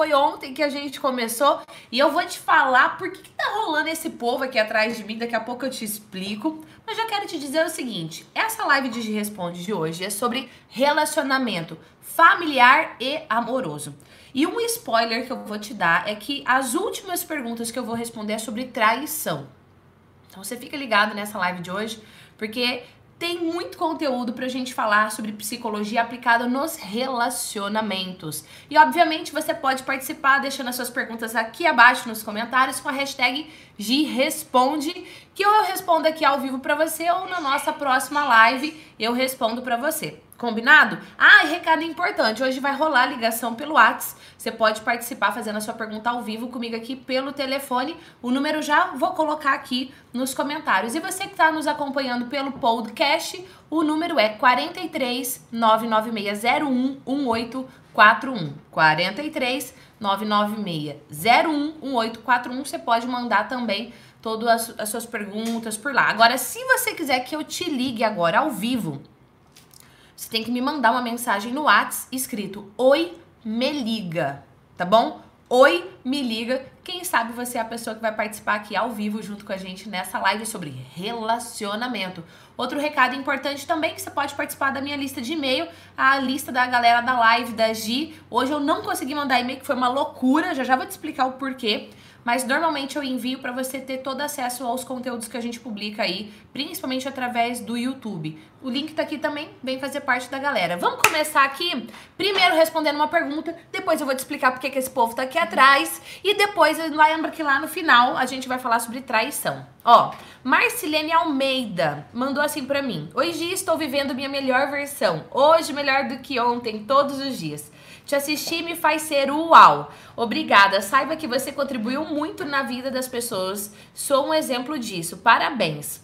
Foi ontem que a gente começou e eu vou te falar por que, que tá rolando esse povo aqui atrás de mim. Daqui a pouco eu te explico. Mas já quero te dizer o seguinte: essa live de Responde de hoje é sobre relacionamento familiar e amoroso. E um spoiler que eu vou te dar é que as últimas perguntas que eu vou responder é sobre traição. Então você fica ligado nessa live de hoje, porque tem muito conteúdo pra gente falar sobre psicologia aplicada nos relacionamentos. E obviamente você pode participar deixando as suas perguntas aqui abaixo nos comentários com a hashtag GResponde, que eu respondo aqui ao vivo para você ou na nossa próxima live eu respondo para você. Combinado? Ah, recado importante, hoje vai rolar ligação pelo WhatsApp. Você pode participar fazendo a sua pergunta ao vivo comigo aqui pelo telefone. O número já vou colocar aqui nos comentários. E você que está nos acompanhando pelo podcast, o número é 43 99601 1841. 43 99601 1841. Você pode mandar também todas as suas perguntas por lá. Agora, se você quiser que eu te ligue agora ao vivo, você tem que me mandar uma mensagem no WhatsApp escrito Oi, me liga, tá bom? Oi, me liga. Quem sabe você é a pessoa que vai participar aqui ao vivo junto com a gente nessa live sobre relacionamento. Outro recado importante também que você pode participar da minha lista de e-mail, a lista da galera da live da Gi. Hoje eu não consegui mandar e-mail, que foi uma loucura, já já vou te explicar o porquê mas normalmente eu envio para você ter todo acesso aos conteúdos que a gente publica aí, principalmente através do YouTube. O link tá aqui também, vem fazer parte da galera. Vamos começar aqui, primeiro respondendo uma pergunta, depois eu vou te explicar porque que esse povo tá aqui atrás, e depois lembra que lá no final a gente vai falar sobre traição. Ó, Marcilene Almeida mandou assim para mim: Hoje estou vivendo minha melhor versão. Hoje melhor do que ontem, todos os dias. Te assistir me faz ser uau. Obrigada. Saiba que você contribuiu muito na vida das pessoas. Sou um exemplo disso. Parabéns.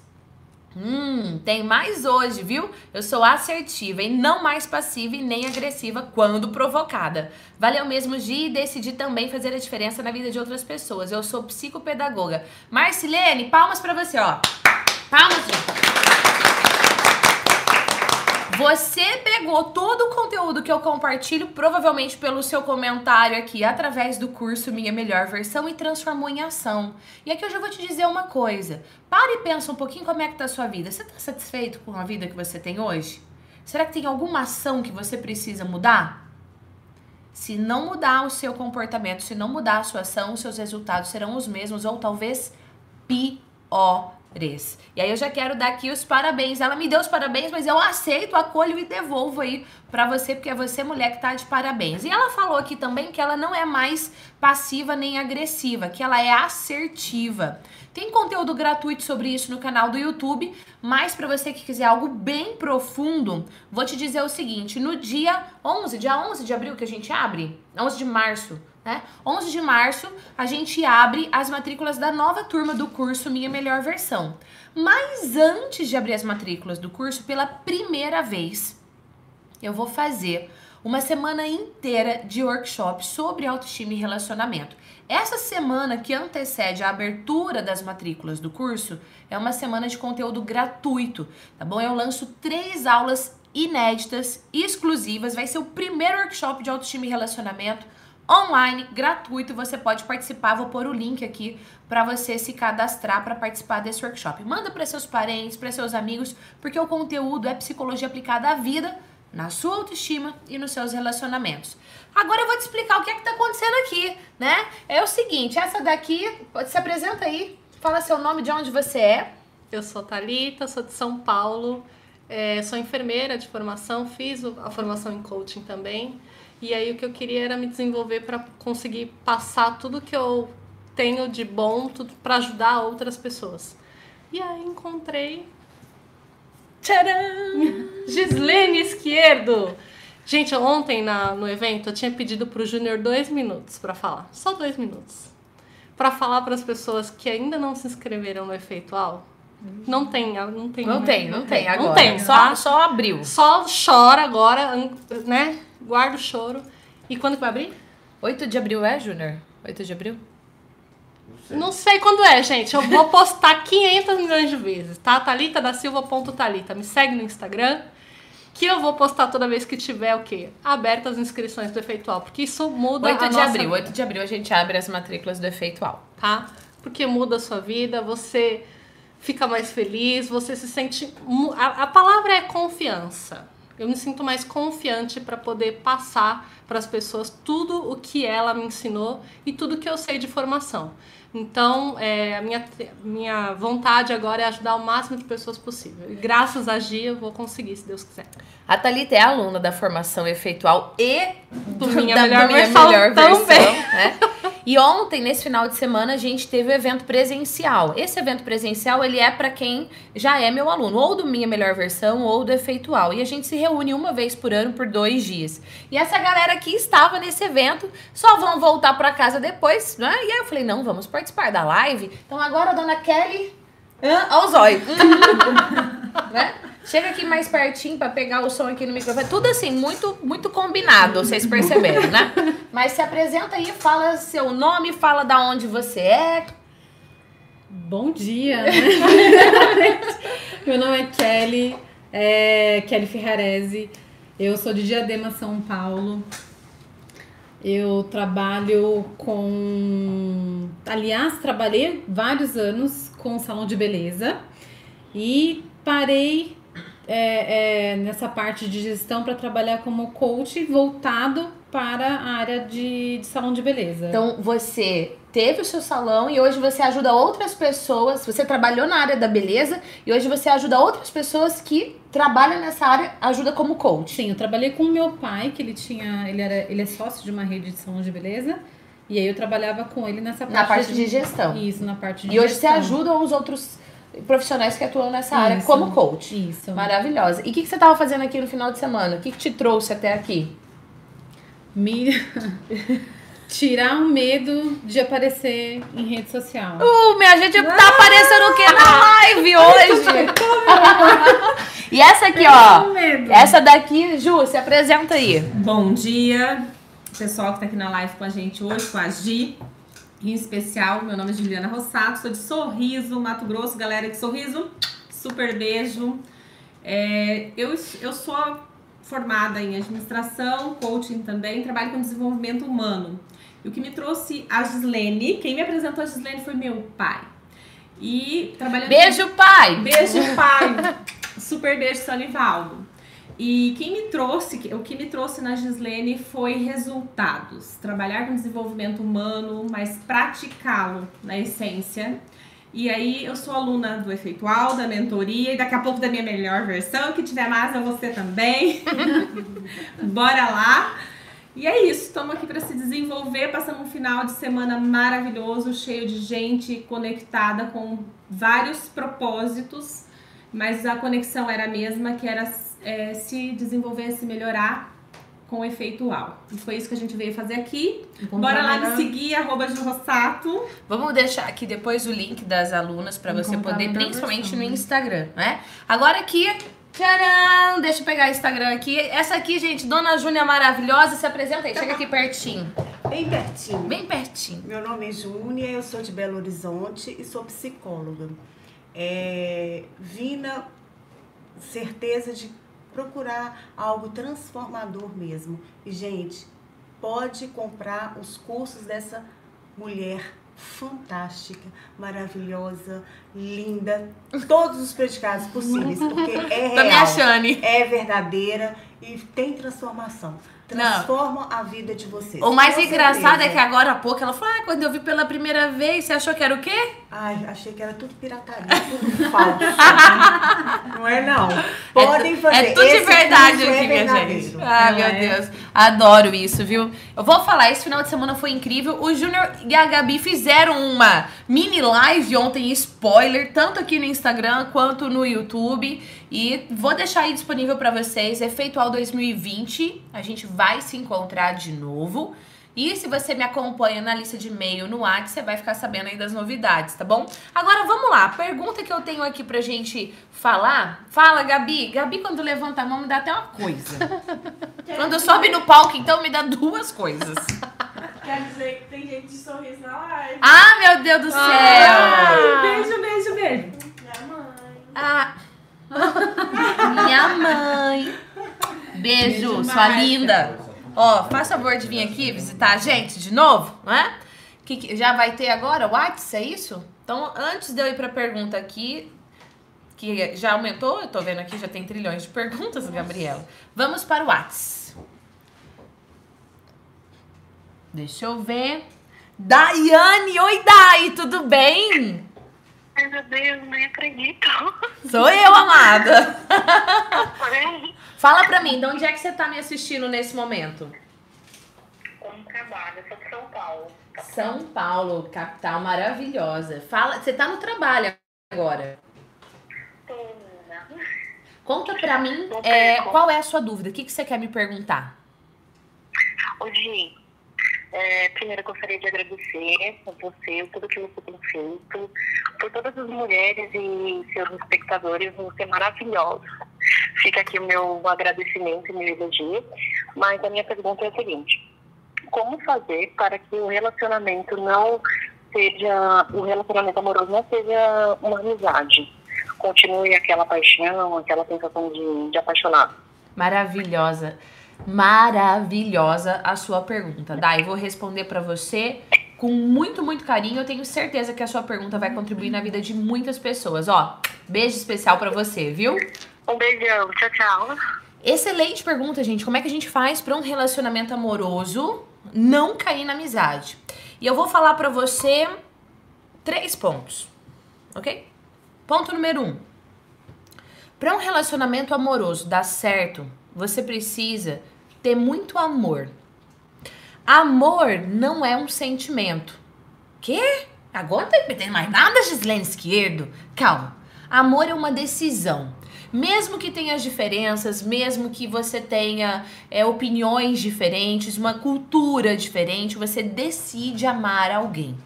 Hum, tem mais hoje, viu? Eu sou assertiva e não mais passiva e nem agressiva quando provocada. Valeu mesmo, Gi, e decidi também fazer a diferença na vida de outras pessoas. Eu sou psicopedagoga. Marcilene, palmas para você, ó. Palmas, Gi. Você pegou todo o conteúdo que eu compartilho, provavelmente pelo seu comentário aqui, através do curso Minha Melhor Versão, e transformou em ação. E aqui eu já vou te dizer uma coisa. Para e pensa um pouquinho como é que tá a sua vida. Você tá satisfeito com a vida que você tem hoje? Será que tem alguma ação que você precisa mudar? Se não mudar o seu comportamento, se não mudar a sua ação, os seus resultados serão os mesmos ou talvez pior e aí eu já quero dar aqui os parabéns. Ela me deu os parabéns, mas eu aceito, acolho e devolvo aí para você, porque é você mulher que tá de parabéns. E ela falou aqui também que ela não é mais passiva nem agressiva, que ela é assertiva. Tem conteúdo gratuito sobre isso no canal do YouTube, mas para você que quiser algo bem profundo, vou te dizer o seguinte, no dia 11, dia 11 de abril que a gente abre, 11 de março, né? 11 de março, a gente abre as matrículas da nova turma do curso Minha Melhor Versão. Mas antes de abrir as matrículas do curso, pela primeira vez, eu vou fazer uma semana inteira de workshop sobre autoestima e relacionamento. Essa semana que antecede a abertura das matrículas do curso é uma semana de conteúdo gratuito, tá bom? Eu lanço três aulas inéditas, exclusivas. Vai ser o primeiro workshop de autoestima e relacionamento online, gratuito, você pode participar. Vou pôr o link aqui para você se cadastrar para participar desse workshop. Manda para seus parentes, para seus amigos, porque o conteúdo é psicologia aplicada à vida, na sua autoestima e nos seus relacionamentos. Agora eu vou te explicar o que é que tá acontecendo aqui, né? É o seguinte, essa daqui, se apresenta aí, fala seu nome, de onde você é. Eu sou Talita, sou de São Paulo, é, sou enfermeira de formação, fiz a formação em coaching também. E aí o que eu queria era me desenvolver para conseguir passar tudo que eu tenho de bom, para ajudar outras pessoas. E aí encontrei Tcharam! Gislene Esquerdo! Gente, ontem na, no evento eu tinha pedido pro Júnior dois minutos para falar. Só dois minutos. Para falar para as pessoas que ainda não se inscreveram no Efeitual. Não tem, não tem. Não tem, não tem agora. Não tem, só, tá? só abriu. Só chora agora, né? Guarda o choro. E quando que vai abrir? 8 de abril é, Júnior? 8 de abril? Não sei. Não sei quando é, gente. Eu vou postar 500 milhões de vezes, tá? Talita da Silva. Talita. Me segue no Instagram. que eu vou postar toda vez que tiver o quê? Abertas as inscrições do Efeitual, porque isso muda 8 a de nossa abril, vida, 8 de abril a gente abre as matrículas do Efeitual. tá? Porque muda a sua vida, você fica mais feliz, você se sente a, a palavra é confiança. Eu me sinto mais confiante para poder passar para as pessoas tudo o que ela me ensinou e tudo que eu sei de formação. Então, é, a minha, minha vontade agora é ajudar o máximo de pessoas possível. E graças a Gia, eu vou conseguir, se Deus quiser. A Thalita é aluna da formação efeitual e Do Minha da Melhor Minha Versão Melhor também. Versão, né? E ontem, nesse final de semana, a gente teve o evento presencial. Esse evento presencial, ele é para quem já é meu aluno, ou do Minha Melhor Versão, ou do Efeitual. E a gente se reúne uma vez por ano, por dois dias. E essa galera aqui estava nesse evento, só vão voltar para casa depois, né? E aí eu falei, não, vamos participar da live. Então agora a dona Kelly... Hã? Ó o zóio. né? Chega aqui mais pertinho pra pegar o som aqui no microfone. Tudo assim, muito, muito combinado, vocês perceberam, né? Mas se apresenta aí, fala seu nome, fala da onde você é. Bom dia, né? Meu nome é Kelly, é Kelly Ferrarese. Eu sou de Diadema, São Paulo. Eu trabalho com. Aliás, trabalhei vários anos com salão de beleza e parei é, é, nessa parte de gestão para trabalhar como coach voltado para a área de, de salão de beleza. Então, você teve o seu salão e hoje você ajuda outras pessoas. Você trabalhou na área da beleza e hoje você ajuda outras pessoas que trabalham nessa área, ajuda como coach. Sim, eu trabalhei com o meu pai, que ele tinha. Ele, era, ele é sócio de uma rede de salão de beleza. E aí eu trabalhava com ele nessa parte, Na parte de gestão. Isso, na parte de E hoje você gestão. ajuda os outros profissionais que atuam nessa área Isso. como coach. Isso. Maravilhosa. E o que, que você estava fazendo aqui no final de semana? O que, que te trouxe até aqui? Me... Tirar o medo de aparecer em rede social. Uh, minha gente tá aparecendo o quê na live hoje? e essa aqui, ó. O medo. Essa daqui, Ju, se apresenta aí. Bom dia, pessoal que tá aqui na live com a gente hoje, com a Gi. Em especial, meu nome é Juliana Rossato, sou de Sorriso, Mato Grosso. Galera de Sorriso, super beijo. É, eu, eu sou formada em administração, coaching também, trabalho com desenvolvimento humano. E o que me trouxe a Gislene, quem me apresentou a Gislene foi meu pai. E trabalhando Beijo, pai! Beijo, pai. Super beijo, Sonivaldo. E quem me trouxe, o que me trouxe na Gislene foi resultados. Trabalhar com desenvolvimento humano, mas praticá-lo na essência. E aí eu sou aluna do Efeitual, da mentoria e daqui a pouco da minha melhor versão. Que tiver mais, vou ser também. Bora lá! E é isso, estamos aqui para se desenvolver, passando um final de semana maravilhoso, cheio de gente conectada com vários propósitos, mas a conexão era a mesma, que era é, se desenvolver, se melhorar com o efeitual. E foi isso que a gente veio fazer aqui. Bora lá me seguir, arroba Ju Rossato. Vamos deixar aqui depois o link das alunas pra você poder, principalmente versão, no? Instagram, né? Agora aqui, tcharam! Deixa eu pegar o Instagram aqui. Essa aqui, gente, Dona Júnia maravilhosa, se apresenta aí, chega aqui pertinho. Bem pertinho. Bem pertinho. Meu nome é Júnia, eu sou de Belo Horizonte e sou psicóloga. É, vim na certeza de procurar algo transformador mesmo. E, gente, pode comprar os cursos dessa mulher fantástica, maravilhosa, linda, todos os predicados possíveis, porque é real, é verdadeira e tem transformação. Transforma a vida de vocês. O mais engraçado é que agora há pouco ela falou: ah, quando eu vi pela primeira vez, você achou que era o quê? Ai, achei que era tudo pirataria, tudo falso. não é não. Podem é, fazer. É tudo de Esse verdade curso aqui, é minha gente. Ah, Não meu é? Deus. Adoro isso, viu? Eu vou falar, esse final de semana foi incrível. O Júnior e a Gabi fizeram uma mini live ontem, spoiler, tanto aqui no Instagram quanto no YouTube. E vou deixar aí disponível pra vocês. Efeitual 2020. A gente vai se encontrar de novo. E se você me acompanha na lista de e-mail no WhatsApp, você vai ficar sabendo aí das novidades, tá bom? Agora vamos lá, pergunta que eu tenho aqui pra gente falar. Fala, Gabi. Gabi, quando levanta a mão, me dá até uma coisa. quando sobe no palco, então, me dá duas coisas. Quer dizer que tem gente de sorriso na live. Ah, meu Deus do céu! Ah. Beijo, beijo, beijo. Minha mãe. Ah. Minha mãe. Beijo, Beijo, sua linda. Ó, faz favor de vir aqui visitar a gente de novo, né? Que, que- já vai ter agora o WhatsApp, é isso? Então, antes de eu ir pra pergunta aqui, que já aumentou, eu tô vendo aqui, já tem trilhões de perguntas, Gabriela. Vamos para o WhatsApp. Deixa eu ver. Daiane, oi Dai, tudo bem? Ai, meu Deus, nem acredito. Sou eu, amada. Porém, Fala pra mim, de onde é que você tá me assistindo nesse momento? trabalho, eu sou de São Paulo. São Paulo, capital maravilhosa. Fala, você tá no trabalho agora. Tô, menina. Conta pra mim é, qual é a sua dúvida, o que, que você quer me perguntar? Hoje, é, primeiro eu gostaria de agradecer a você, tudo que você tem feito, por todas as mulheres e seus espectadores, você é maravilhoso. Fica aqui o meu agradecimento e meu elogio. Mas a minha pergunta é a seguinte: como fazer para que o relacionamento não seja, o relacionamento amoroso não seja uma amizade? Continue aquela paixão, aquela sensação de, de apaixonado. Maravilhosa, maravilhosa a sua pergunta. Dai, vou responder pra você com muito, muito carinho. Eu tenho certeza que a sua pergunta vai contribuir na vida de muitas pessoas. Ó, beijo especial pra você, viu? Um beijão, tchau, tchau. Excelente pergunta, gente. Como é que a gente faz pra um relacionamento amoroso não cair na amizade? E eu vou falar pra você três pontos, ok? Ponto número um. Pra um relacionamento amoroso dar certo, você precisa ter muito amor. Amor não é um sentimento. Quê? Agora não entendendo mais nada, Gislene Esquerdo? Calma. Amor é uma decisão. Mesmo que tenha as diferenças, mesmo que você tenha é, opiniões diferentes, uma cultura diferente, você decide amar alguém.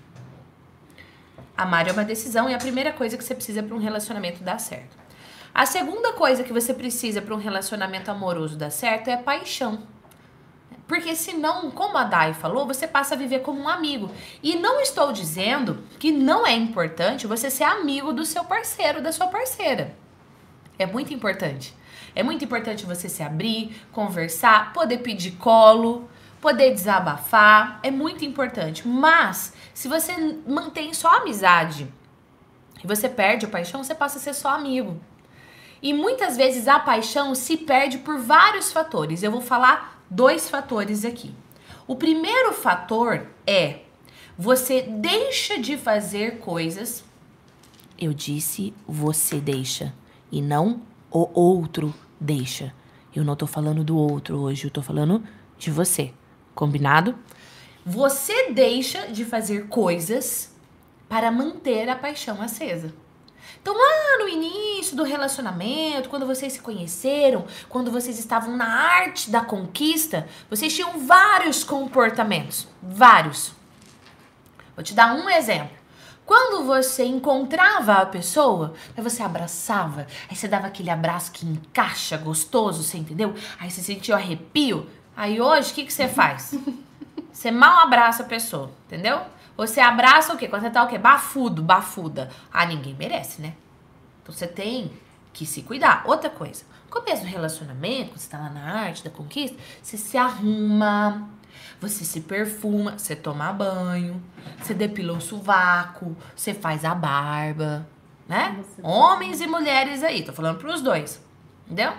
Amar é uma decisão e a primeira coisa que você precisa para um relacionamento dar certo. A segunda coisa que você precisa para um relacionamento amoroso dar certo é paixão. Porque senão, como a Dai falou, você passa a viver como um amigo. E não estou dizendo que não é importante você ser amigo do seu parceiro, da sua parceira. É muito importante. É muito importante você se abrir, conversar, poder pedir colo, poder desabafar. É muito importante. Mas, se você mantém só amizade e você perde a paixão, você passa a ser só amigo. E muitas vezes a paixão se perde por vários fatores. Eu vou falar dois fatores aqui. O primeiro fator é você deixa de fazer coisas. Eu disse você deixa e não o outro deixa. Eu não tô falando do outro hoje, eu tô falando de você. Combinado? Você deixa de fazer coisas para manter a paixão acesa. Então, lá no início do relacionamento, quando vocês se conheceram, quando vocês estavam na arte da conquista, vocês tinham vários comportamentos. Vários. Vou te dar um exemplo. Quando você encontrava a pessoa, aí você abraçava, aí você dava aquele abraço que encaixa, gostoso, você entendeu? Aí você sentiu arrepio. Aí hoje, o que, que você faz? Você mal abraça a pessoa, entendeu? Você abraça o quê? Quando você tá o quê? Bafudo, bafuda. Ah, ninguém merece, né? Então você tem que se cuidar. Outra coisa, no começo do relacionamento, você tá lá na arte da conquista, você se arruma, você se perfuma, você toma banho, você depila o sovaco, você faz a barba, né? Homens e mulheres aí, tô falando pros dois, entendeu?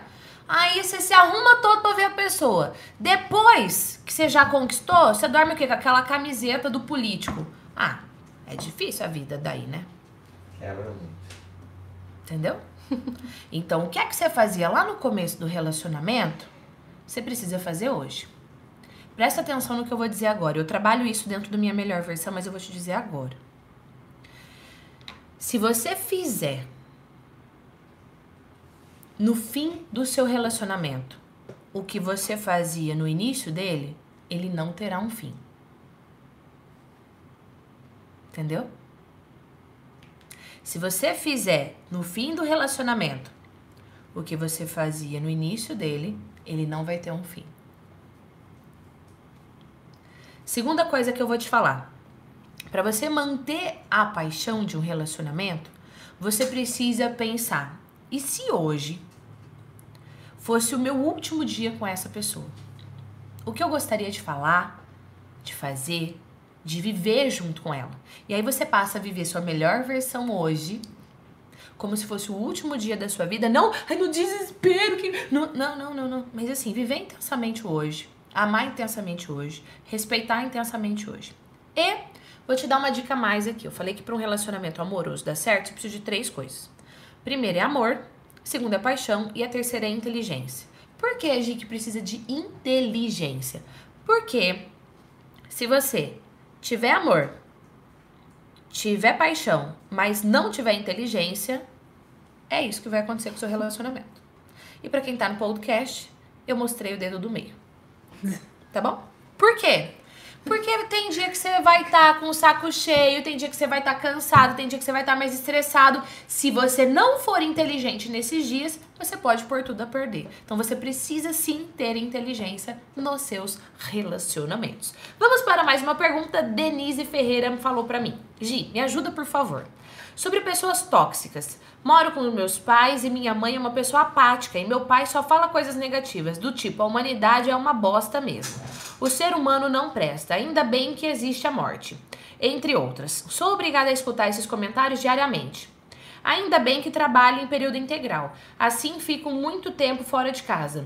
Aí você se arruma todo pra ver a pessoa. Depois que você já conquistou, você dorme o quê? Com aquela camiseta do político. Ah, é difícil a vida daí, né? Quebra muito. Entendeu? Então, o que é que você fazia lá no começo do relacionamento, você precisa fazer hoje. Presta atenção no que eu vou dizer agora. Eu trabalho isso dentro da minha melhor versão, mas eu vou te dizer agora. Se você fizer no fim do seu relacionamento o que você fazia no início dele, ele não terá um fim. Entendeu? Se você fizer no fim do relacionamento o que você fazia no início dele, ele não vai ter um fim. Segunda coisa que eu vou te falar. Para você manter a paixão de um relacionamento, você precisa pensar: e se hoje fosse o meu último dia com essa pessoa? O que eu gostaria de falar, de fazer, de viver junto com ela? E aí você passa a viver sua melhor versão hoje, como se fosse o último dia da sua vida. Não, ai, no desespero que. Não, não, não, não, não. Mas assim, viver intensamente hoje, amar intensamente hoje, respeitar intensamente hoje. E vou te dar uma dica mais aqui. Eu falei que para um relacionamento amoroso dar certo, você precisa de três coisas. Primeiro é amor, segundo é paixão e a terceira é inteligência. Por que a gente precisa de inteligência? Porque se você tiver amor, tiver paixão, mas não tiver inteligência, é isso que vai acontecer com o seu relacionamento. E para quem tá no podcast, eu mostrei o dedo do meio. Tá bom? Por quê? Porque tem dia que você vai estar tá com o saco cheio, tem dia que você vai estar tá cansado, tem dia que você vai estar tá mais estressado. Se você não for inteligente nesses dias, você pode pôr tudo a perder. Então você precisa sim ter inteligência nos seus relacionamentos. Vamos para mais uma pergunta. Denise Ferreira falou para mim. Gi, me ajuda por favor. Sobre pessoas tóxicas. Moro com meus pais e minha mãe é uma pessoa apática e meu pai só fala coisas negativas, do tipo a humanidade é uma bosta mesmo. O ser humano não presta, ainda bem que existe a morte. Entre outras. Sou obrigada a escutar esses comentários diariamente. Ainda bem que trabalho em período integral. Assim fico muito tempo fora de casa.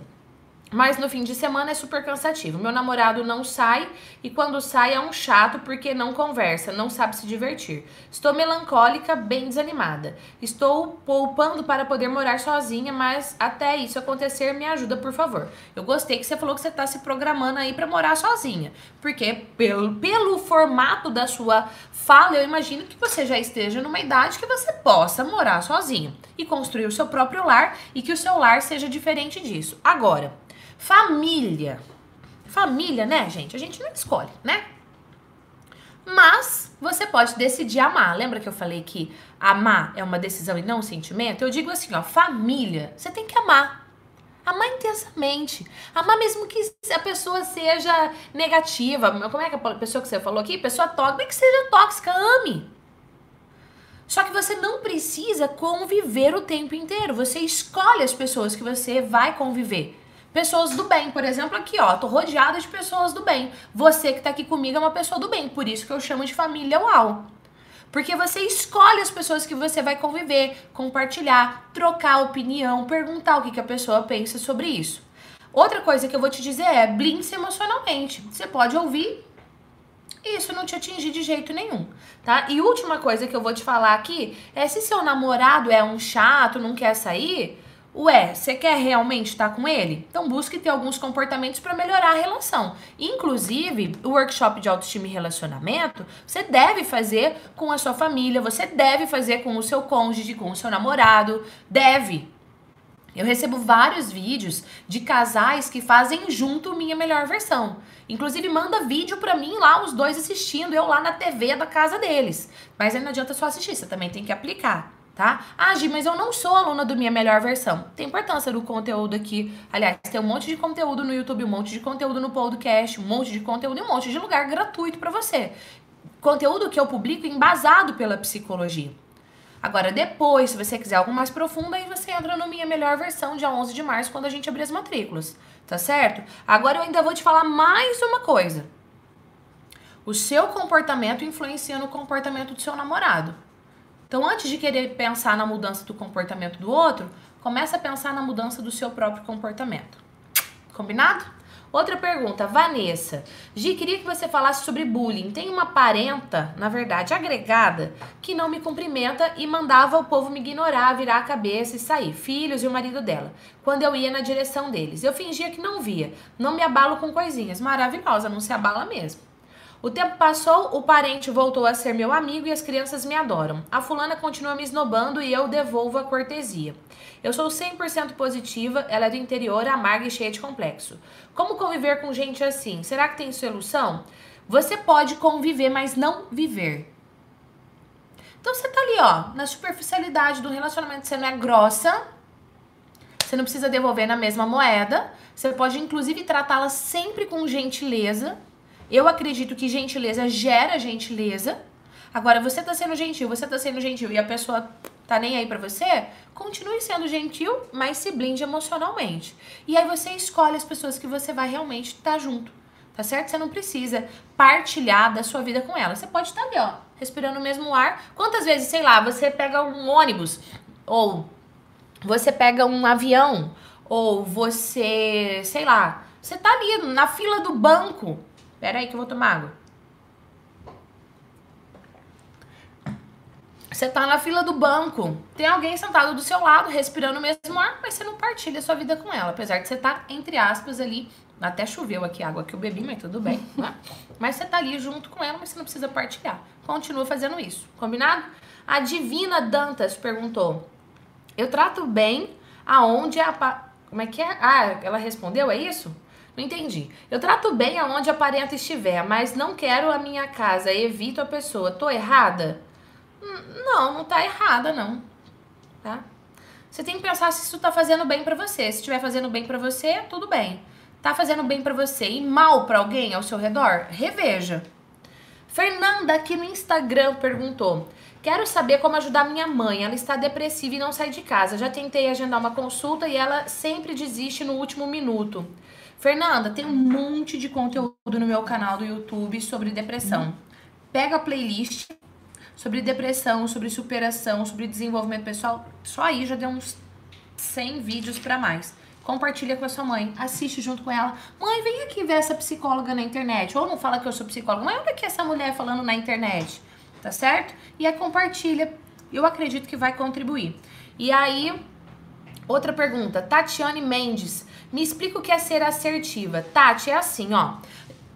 Mas no fim de semana é super cansativo. Meu namorado não sai e quando sai é um chato porque não conversa, não sabe se divertir. Estou melancólica, bem desanimada. Estou poupando para poder morar sozinha, mas até isso acontecer, me ajuda, por favor. Eu gostei que você falou que você está se programando aí para morar sozinha, porque pelo, pelo formato da sua fala, eu imagino que você já esteja numa idade que você possa morar sozinha e construir o seu próprio lar e que o seu lar seja diferente disso. Agora, Família. Família, né, gente? A gente não escolhe, né? Mas você pode decidir amar. Lembra que eu falei que amar é uma decisão e não um sentimento? Eu digo assim, ó, família, você tem que amar. Amar intensamente. Amar mesmo que a pessoa seja negativa. Como é que a pessoa que você falou aqui? Pessoa tóxica, que seja tóxica, ame. Só que você não precisa conviver o tempo inteiro. Você escolhe as pessoas que você vai conviver pessoas do bem. Por exemplo, aqui, ó, tô rodeada de pessoas do bem. Você que tá aqui comigo é uma pessoa do bem, por isso que eu chamo de família UAU. Porque você escolhe as pessoas que você vai conviver, compartilhar, trocar opinião, perguntar o que, que a pessoa pensa sobre isso. Outra coisa que eu vou te dizer é blinde-se emocionalmente. Você pode ouvir e isso não te atingir de jeito nenhum, tá? E última coisa que eu vou te falar aqui é se seu namorado é um chato, não quer sair, Ué, você quer realmente estar com ele? Então busque ter alguns comportamentos para melhorar a relação. Inclusive, o workshop de autoestima e relacionamento, você deve fazer com a sua família, você deve fazer com o seu cônjuge, com o seu namorado, deve. Eu recebo vários vídeos de casais que fazem junto minha melhor versão. Inclusive manda vídeo para mim lá os dois assistindo, eu lá na TV da casa deles. Mas aí não adianta só assistir, você também tem que aplicar tá? Ah, Gi, mas eu não sou aluna do Minha Melhor Versão. Tem importância do conteúdo aqui. Aliás, tem um monte de conteúdo no YouTube, um monte de conteúdo no podcast, um monte de conteúdo e um monte de lugar gratuito para você. Conteúdo que eu publico embasado pela psicologia. Agora, depois, se você quiser algo mais profundo, aí você entra no Minha Melhor Versão, dia 11 de março, quando a gente abrir as matrículas. Tá certo? Agora eu ainda vou te falar mais uma coisa. O seu comportamento influencia no comportamento do seu namorado. Então, antes de querer pensar na mudança do comportamento do outro, começa a pensar na mudança do seu próprio comportamento. Combinado? Outra pergunta, Vanessa. Gi, queria que você falasse sobre bullying. Tem uma parenta, na verdade, agregada, que não me cumprimenta e mandava o povo me ignorar, virar a cabeça e sair. Filhos e o marido dela. Quando eu ia na direção deles. Eu fingia que não via. Não me abalo com coisinhas. Maravilhosa, não se abala mesmo. O tempo passou, o parente voltou a ser meu amigo e as crianças me adoram. A fulana continua me esnobando e eu devolvo a cortesia. Eu sou 100% positiva, ela é do interior, amarga e cheia de complexo. Como conviver com gente assim? Será que tem solução? Você pode conviver, mas não viver. Então você tá ali, ó, na superficialidade do relacionamento, você não é grossa, você não precisa devolver na mesma moeda, você pode inclusive tratá-la sempre com gentileza eu acredito que gentileza gera gentileza. Agora, você tá sendo gentil, você tá sendo gentil e a pessoa tá nem aí pra você, continue sendo gentil, mas se blinde emocionalmente. E aí você escolhe as pessoas que você vai realmente estar junto. Tá certo? Você não precisa partilhar da sua vida com ela. Você pode estar ali, ó, respirando o mesmo ar. Quantas vezes, sei lá, você pega um ônibus ou você pega um avião ou você, sei lá, você tá ali na fila do banco. Pera aí que eu vou tomar água. Você tá na fila do banco, tem alguém sentado do seu lado, respirando o mesmo ar, mas você não partilha a sua vida com ela. Apesar de você tá, entre aspas, ali. Até choveu aqui a água que eu bebi, mas tudo bem. Né? Mas você tá ali junto com ela, mas você não precisa partilhar. Continua fazendo isso, combinado? A Divina Dantas perguntou: Eu trato bem aonde a. Como é que é? Ah, ela respondeu, é isso? Não entendi. Eu trato bem aonde a parenta estiver, mas não quero a minha casa, evito a pessoa. Tô errada? Não, não tá errada, não. Tá? Você tem que pensar se isso tá fazendo bem para você. Se estiver fazendo bem para você, tudo bem. Tá fazendo bem para você e mal para alguém ao seu redor? Reveja. Fernanda aqui no Instagram perguntou: Quero saber como ajudar minha mãe. Ela está depressiva e não sai de casa. Já tentei agendar uma consulta e ela sempre desiste no último minuto. Fernanda, tem um monte de conteúdo no meu canal do YouTube sobre depressão. Pega a playlist sobre depressão, sobre superação, sobre desenvolvimento pessoal. Só aí já deu uns 100 vídeos para mais. Compartilha com a sua mãe, assiste junto com ela. Mãe, vem aqui ver essa psicóloga na internet. Ou não fala que eu sou psicóloga, mas olha aqui essa mulher falando na internet, tá certo? E aí compartilha. Eu acredito que vai contribuir. E aí, outra pergunta. Tatiane Mendes, me explica o que é ser assertiva. Tati, é assim, ó.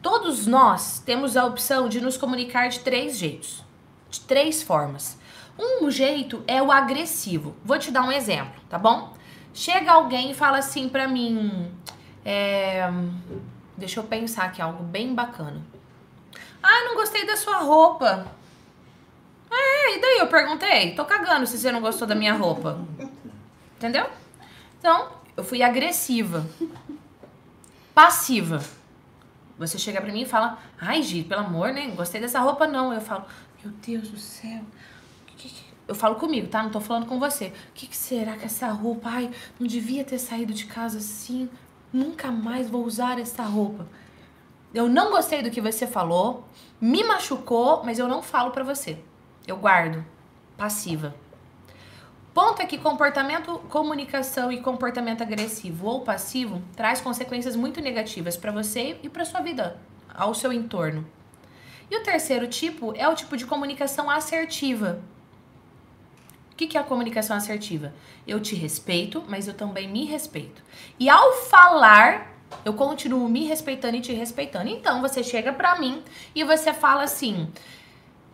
Todos nós temos a opção de nos comunicar de três jeitos de três formas. Um jeito é o agressivo. Vou te dar um exemplo, tá bom? Chega alguém e fala assim pra mim. É, deixa eu pensar aqui, algo bem bacana. Ah, não gostei da sua roupa. É, e daí eu perguntei? Tô cagando se você não gostou da minha roupa. Entendeu? Então, eu fui agressiva. Passiva. Você chega pra mim e fala: Ai, Gi, pelo amor, né? Gostei dessa roupa, não. Eu falo: meu Deus do céu. Eu falo comigo, tá? Não tô falando com você. O que, que será que essa roupa? Ai, não devia ter saído de casa assim. Nunca mais vou usar essa roupa. Eu não gostei do que você falou, me machucou, mas eu não falo pra você. Eu guardo. Passiva. Ponto é que comportamento, comunicação e comportamento agressivo ou passivo traz consequências muito negativas para você e para sua vida, ao seu entorno. E o terceiro tipo é o tipo de comunicação assertiva. O que, que é a comunicação assertiva? Eu te respeito, mas eu também me respeito. E ao falar, eu continuo me respeitando e te respeitando. Então você chega pra mim e você fala assim: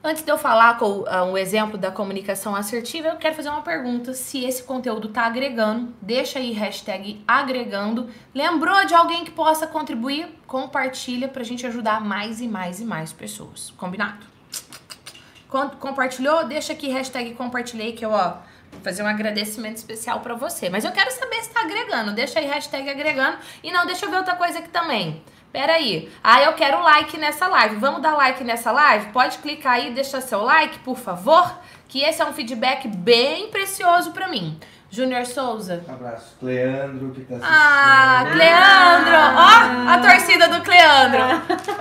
Antes de eu falar com um exemplo da comunicação assertiva, eu quero fazer uma pergunta. Se esse conteúdo está agregando, deixa aí hashtag agregando. Lembrou de alguém que possa contribuir? Compartilha para a gente ajudar mais e mais e mais pessoas. Combinado? Compartilhou? Deixa aqui hashtag compartilhei que eu, ó, vou fazer um agradecimento especial para você. Mas eu quero saber se está agregando. Deixa aí hashtag agregando. E não, deixa eu ver outra coisa aqui também. Peraí. Ah, eu quero like nessa live. Vamos dar like nessa live? Pode clicar aí e deixar seu like, por favor? Que esse é um feedback bem precioso para mim. Júnior Souza. Um abraço. Cleandro, que tá assistindo. Ah, Cleandro! Ó, a torcida do Cleandro.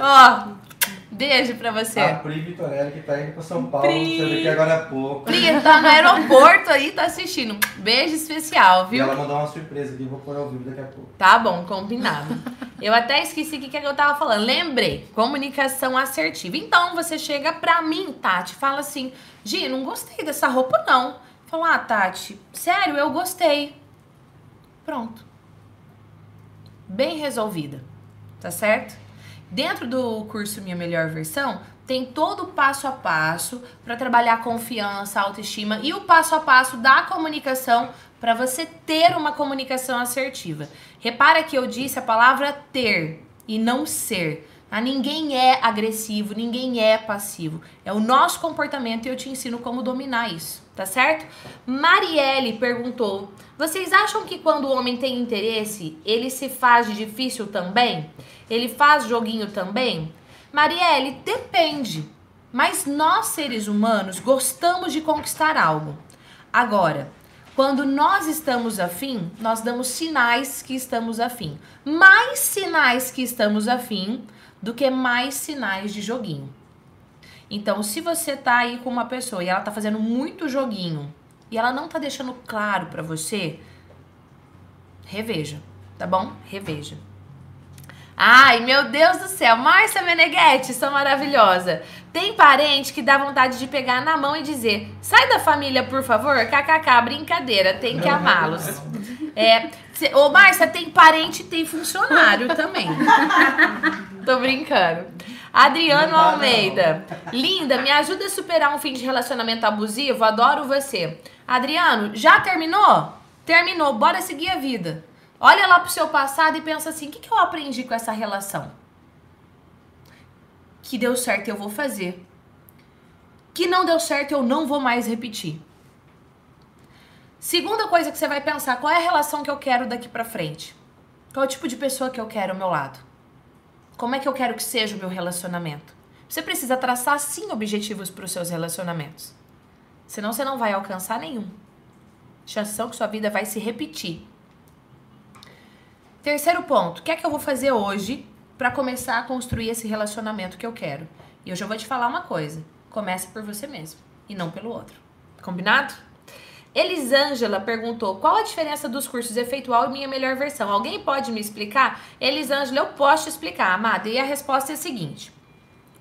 Ó, Beijo pra você. A Pri Vitorelli, que tá indo pra São Paulo, Pri. você aqui agora há pouco. Pri, tá no aeroporto aí, tá assistindo. Beijo especial, viu? E ela mandou uma surpresa aqui, vou pôr ao vivo daqui a pouco. Tá bom, combinado. Eu até esqueci o que, que eu tava falando. Lembrei, comunicação assertiva. Então, você chega pra mim, Tati, fala assim, Gi, não gostei dessa roupa, não. Fala, ah, Tati, sério, eu gostei. Pronto. Bem resolvida, tá certo? Dentro do curso Minha Melhor Versão, tem todo o passo a passo para trabalhar confiança, autoestima e o passo a passo da comunicação para você ter uma comunicação assertiva. Repara que eu disse a palavra ter e não ser. Ah, ninguém é agressivo, ninguém é passivo. É o nosso comportamento e eu te ensino como dominar isso, tá certo? Marielle perguntou: vocês acham que quando o homem tem interesse, ele se faz de difícil também? Ele faz joguinho também? Marielle, depende. Mas nós, seres humanos, gostamos de conquistar algo. Agora, quando nós estamos afim, nós damos sinais que estamos afim. Mais sinais que estamos afim do que mais sinais de joguinho. Então, se você tá aí com uma pessoa e ela tá fazendo muito joguinho e ela não tá deixando claro para você, reveja, tá bom? Reveja. Ai, meu Deus do céu, Márcia Meneghetti, sou maravilhosa. Tem parente que dá vontade de pegar na mão e dizer: sai da família, por favor. KKK, brincadeira, tem que amá-los. É, cê, ô, Márcia, tem parente e tem funcionário também. Tô brincando. Adriano. Almeida. Linda, me ajuda a superar um fim de relacionamento abusivo? Adoro você. Adriano, já terminou? Terminou, bora seguir a vida. Olha lá pro seu passado e pensa assim: o que, que eu aprendi com essa relação? Que deu certo eu vou fazer. Que não deu certo eu não vou mais repetir. Segunda coisa que você vai pensar: qual é a relação que eu quero daqui pra frente? Qual é o tipo de pessoa que eu quero ao meu lado? Como é que eu quero que seja o meu relacionamento? Você precisa traçar sim objetivos para os seus relacionamentos. Senão você não vai alcançar nenhum. Chance são que sua vida vai se repetir. Terceiro ponto, o que é que eu vou fazer hoje para começar a construir esse relacionamento que eu quero? E eu já vou te falar uma coisa: comece por você mesmo e não pelo outro. Combinado? Elisângela perguntou qual a diferença dos cursos efeitual e minha melhor versão. Alguém pode me explicar? Elisângela, eu posso te explicar, amada. E a resposta é a seguinte: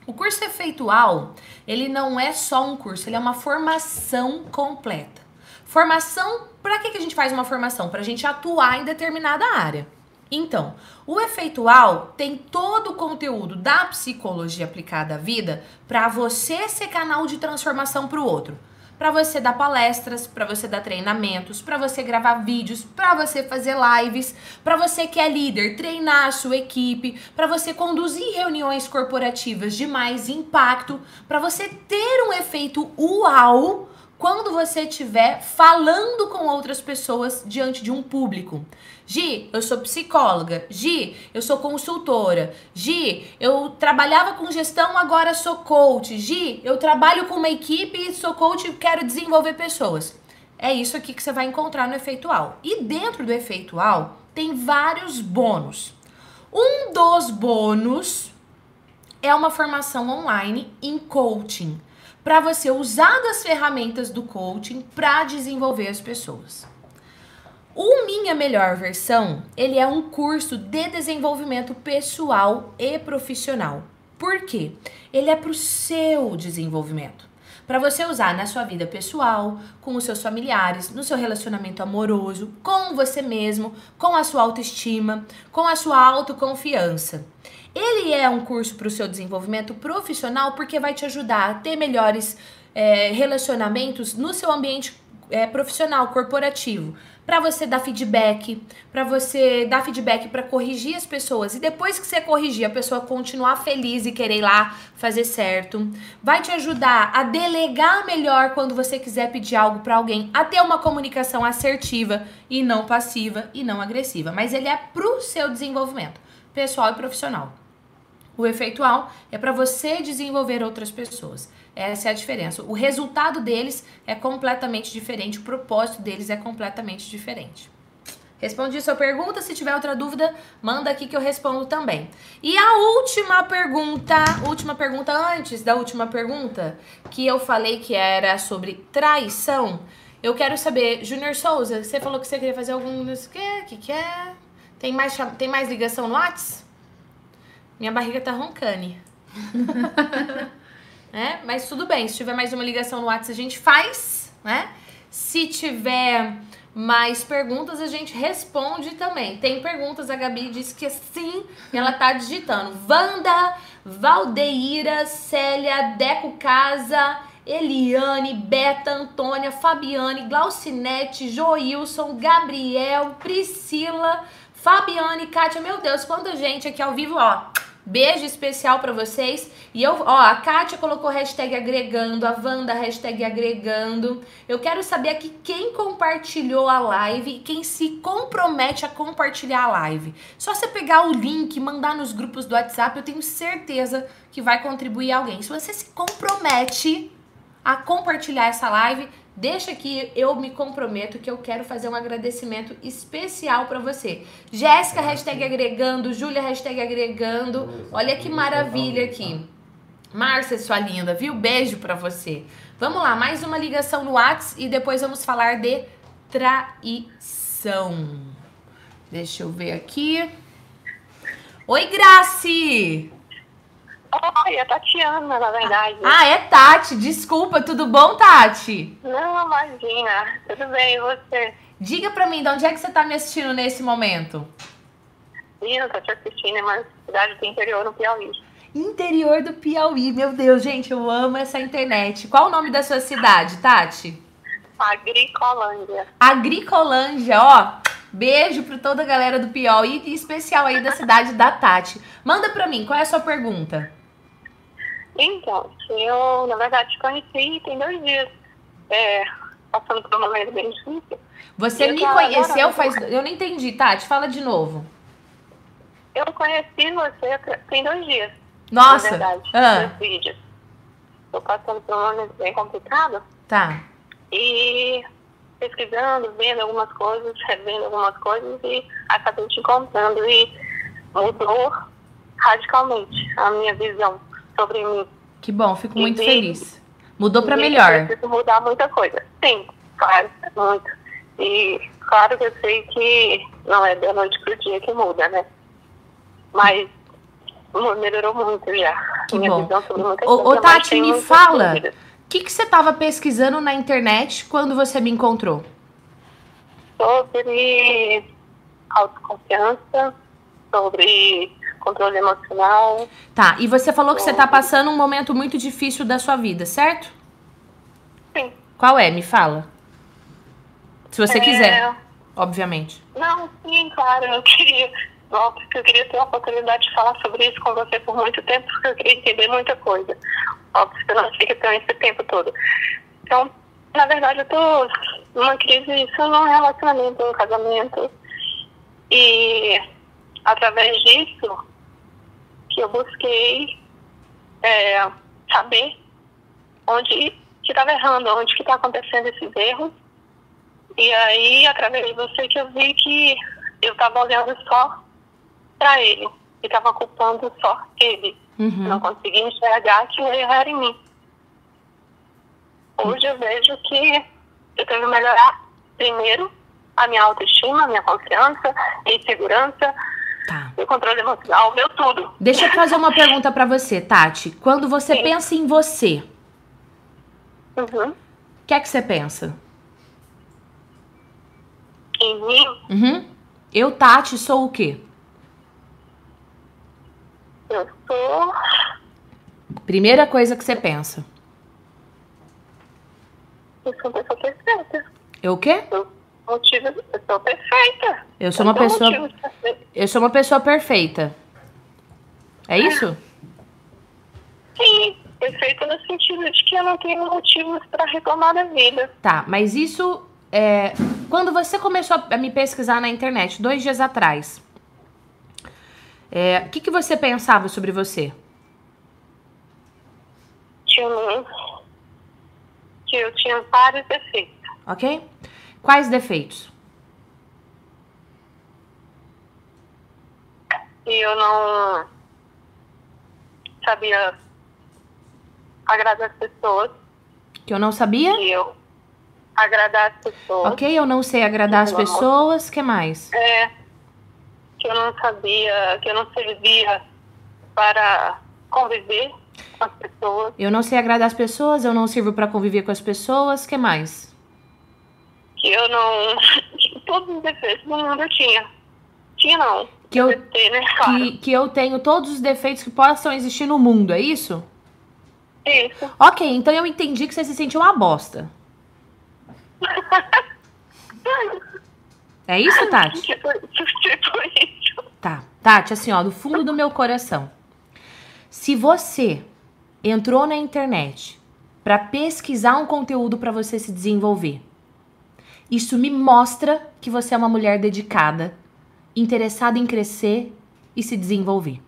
o curso efeitual, ele não é só um curso, ele é uma formação completa. Formação, para que, que a gente faz uma formação? Para a gente atuar em determinada área. Então, o efeitual tem todo o conteúdo da psicologia aplicada à vida para você ser canal de transformação para o outro. Para você dar palestras, para você dar treinamentos, para você gravar vídeos, para você fazer lives, para você que é líder, treinar a sua equipe, para você conduzir reuniões corporativas de mais impacto, para você ter um efeito uau quando você estiver falando com outras pessoas diante de um público. Gi, eu sou psicóloga. Gi, eu sou consultora. Gi, eu trabalhava com gestão, agora sou coach. Gi, eu trabalho com uma equipe sou coach e quero desenvolver pessoas. É isso aqui que você vai encontrar no efeitual. E dentro do efeitual tem vários bônus. Um dos bônus é uma formação online em coaching para você usar das ferramentas do coaching para desenvolver as pessoas. O Minha Melhor Versão, ele é um curso de desenvolvimento pessoal e profissional. Por quê? Ele é para o seu desenvolvimento. Para você usar na sua vida pessoal, com os seus familiares, no seu relacionamento amoroso, com você mesmo, com a sua autoestima, com a sua autoconfiança. Ele é um curso para o seu desenvolvimento profissional porque vai te ajudar a ter melhores é, relacionamentos no seu ambiente é, profissional, corporativo. Para você dar feedback, para você dar feedback para corrigir as pessoas. E depois que você corrigir, a pessoa continuar feliz e querer ir lá fazer certo. Vai te ajudar a delegar melhor quando você quiser pedir algo para alguém, a ter uma comunicação assertiva e não passiva e não agressiva. Mas ele é pro seu desenvolvimento pessoal e profissional. O efeitual é para você desenvolver outras pessoas. Essa é a diferença. O resultado deles é completamente diferente, o propósito deles é completamente diferente. Respondi sua pergunta. Se tiver outra dúvida, manda aqui que eu respondo também. E a última pergunta, última pergunta antes da última pergunta, que eu falei que era sobre traição. Eu quero saber, Júnior Souza, você falou que você queria fazer algum. O que, que, que é? Tem mais, tem mais ligação no Whats? Minha barriga tá roncando. né? Mas tudo bem, se tiver mais uma ligação no WhatsApp, a gente faz, né? Se tiver mais perguntas, a gente responde também. Tem perguntas, a Gabi disse que sim, e ela tá digitando. Wanda, Valdeira, Célia, Deco Casa, Eliane, Beta, Antônia, Fabiane, Glaucinete, Joilson, Gabriel, Priscila, Fabiane, Kátia. Meu Deus, quanta gente aqui ao vivo, ó. Beijo especial pra vocês. E eu, ó, a Kátia colocou hashtag agregando, a Wanda hashtag agregando. Eu quero saber aqui quem compartilhou a live e quem se compromete a compartilhar a live. Só você pegar o link e mandar nos grupos do WhatsApp, eu tenho certeza que vai contribuir alguém. Se você se compromete a compartilhar essa live, Deixa aqui, eu me comprometo que eu quero fazer um agradecimento especial para você. Jéssica, hashtag agregando, Júlia, hashtag agregando. Olha que maravilha aqui. Márcia, sua linda, viu? Beijo para você. Vamos lá, mais uma ligação no Whats e depois vamos falar de traição. Deixa eu ver aqui. Oi, Graci! Oi, é Tatiana, na verdade. Ah, é Tati. Desculpa, tudo bom, Tati? Não, imagina. Tudo bem, e você? Diga pra mim, de onde é que você tá me assistindo nesse momento? Eu tô te assistindo em uma cidade do interior, no Piauí. Interior do Piauí. Meu Deus, gente, eu amo essa internet. Qual o nome da sua cidade, Tati? Agricolândia. Agricolândia, ó. Beijo pra toda a galera do Piauí, e especial aí da cidade da Tati. Manda pra mim, qual é a sua pergunta? Então, eu, na verdade, te conheci tem dois dias. É, passando por uma momento bem difícil. Você me conheceu adorando. faz. Eu não entendi, Tati. Fala de novo. Eu conheci você tem dois dias, Nossa. na verdade, Ah, nos vídeos. Tô passando por um momento bem complicado. tá. E pesquisando, vendo algumas coisas, revendo algumas coisas e acabei te encontrando e mudou radicalmente a minha visão sobre mim. Que bom, fico muito E- feliz. Mudou pra E melhor. Preciso mudar muita coisa. Sim, claro, muito. E claro que eu sei que não é da noite pro dia que muda, né? Mas melhorou muito já. Que Minha bom. Ô, Tati, me fala. O que, que você tava pesquisando na internet quando você me encontrou? Sobre autoconfiança, sobre controle emocional. Tá, e você falou que você tá passando um momento muito difícil da sua vida, certo? Sim. Qual é? Me fala. Se você É, quiser, obviamente. Não, sim, claro, eu queria. Óbvio que eu queria ter a oportunidade de falar sobre isso com você por muito tempo, porque eu queria entender muita coisa. Óbvio que eu não sei que eu tenho esse tempo todo. Então, na verdade, eu tô numa crise, isso num relacionamento, num casamento. E através disso que eu busquei é, saber onde que estava errando, onde que está acontecendo esses erros. E aí, através de você, que eu vi que eu estava olhando só para ele. E estava culpando só ele. Uhum. Não conseguia enxergar que o erro era em mim. Hoje eu vejo que eu tenho que melhorar, primeiro, a minha autoestima, a minha confiança, minha insegurança, Tá. meu controle emocional, meu tudo. Deixa eu fazer uma pergunta pra você, Tati. Quando você Sim. pensa em você, Uhum. o que é que você pensa? Em mim, Uhum. Eu, Tati, sou o quê? eu sou Primeira coisa que você pensa. eu sou uma pessoa perfeita. Eu o quê? Eu, motivo, eu sou perfeita. Eu sou uma tenho pessoa. motivos. Eu sou uma pessoa perfeita. É isso? Sim, perfeita no sentido de que eu não tenho motivos para reclamar da vida. Tá, mas isso é. Quando você começou a me pesquisar na internet, dois dias atrás, é, o que, que você pensava sobre você? Que eu, que eu tinha vários defeitos. Ok? Quais defeitos? Eu não sabia agradar as pessoas. Que eu não sabia? E eu agradar as pessoas. Ok, eu não sei agradar as Não. pessoas. que mais? É, que eu não sabia, que eu não servia para conviver com as pessoas. Eu não sei agradar as pessoas, eu não sirvo pra conviver com as pessoas. que mais? Que eu não. Todos os defeitos do mundo eu tinha. Tinha não. Que eu, Ter, né? Claro. que, que eu tenho todos os defeitos que possam existir no mundo, é isso? Isso. Ok, então eu entendi que você se sentiu uma bosta. É isso, Tati? Tipo, tipo isso. Tá. Tati, assim, ó, do fundo do meu coração. Se você entrou na internet para pesquisar um conteúdo para você se desenvolver, isso me mostra que você é uma mulher dedicada, interessada em crescer e se desenvolver.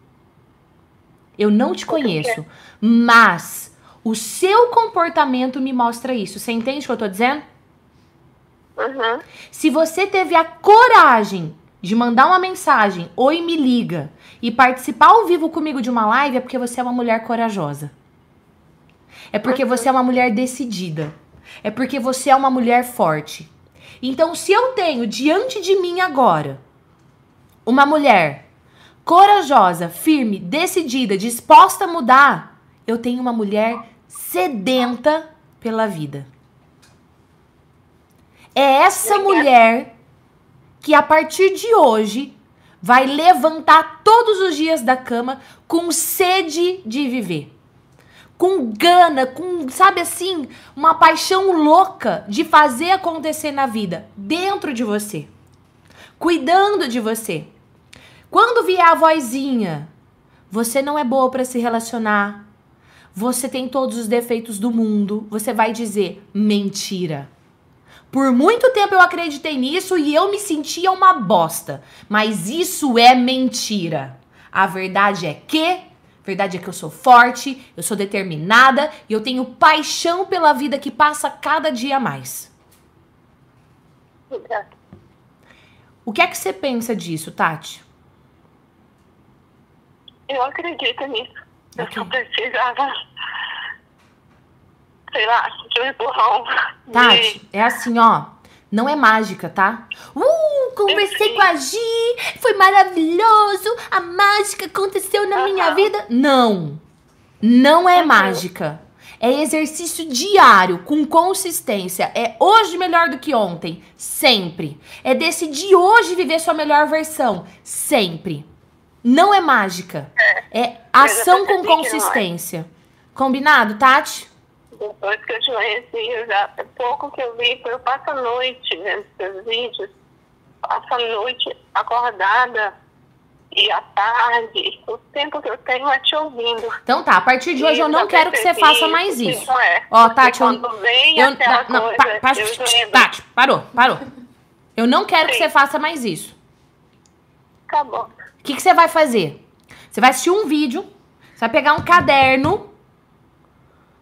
Eu não te conheço, mas o seu comportamento me mostra isso. Você entende o que eu tô dizendo? Uhum. Se você teve a coragem de mandar uma mensagem, oi, me liga, e participar ao vivo comigo de uma live, é porque você é uma mulher corajosa. É porque você é uma mulher decidida. É porque você é uma mulher forte. Então, se eu tenho diante de mim agora uma mulher corajosa, firme, decidida, disposta a mudar, eu tenho uma mulher sedenta pela vida. É essa mulher que a partir de hoje vai levantar todos os dias da cama com sede de viver. Com gana, com, sabe assim, uma paixão louca de fazer acontecer na vida, dentro de você. Cuidando de você. Quando vier a vozinha, você não é boa para se relacionar. Você tem todos os defeitos do mundo. Você vai dizer mentira. Por muito tempo eu acreditei nisso e eu me sentia uma bosta. Mas isso é mentira. A verdade é que, verdade é que eu sou forte, eu sou determinada e eu tenho paixão pela vida que passa cada dia mais. O que é que você pensa disso, Tati? Eu acredito nisso. Eu Ok. só precisava, sei lá, de um empurrão. Tati, é assim, ó. Não é mágica, tá? Uh, conversei com a Gi, foi maravilhoso, a mágica aconteceu na minha vida. Não, não é Uhum. mágica. É exercício diário, com consistência. É hoje melhor do que ontem, sempre. É decidir hoje viver sua melhor versão, sempre. Não é mágica. É ação com é. consistência. Combinado, Tati? Depois que eu te conheci, eu já, é pouco que eu vi, eu passo a noite vendo seus vídeos, passo a noite acordada e à tarde, o tempo que eu tenho é te ouvindo. Então tá, a partir de hoje eu não quero que você faça mais isso. Não é. Ó, Tati, eu- vem Eu, não, não, coisa, pa- pa- eu lembro. Tati, parou, parou. Eu não quero que você faça mais isso. Tá bom. O que, que você vai fazer? Você vai assistir um vídeo, você vai pegar um caderno,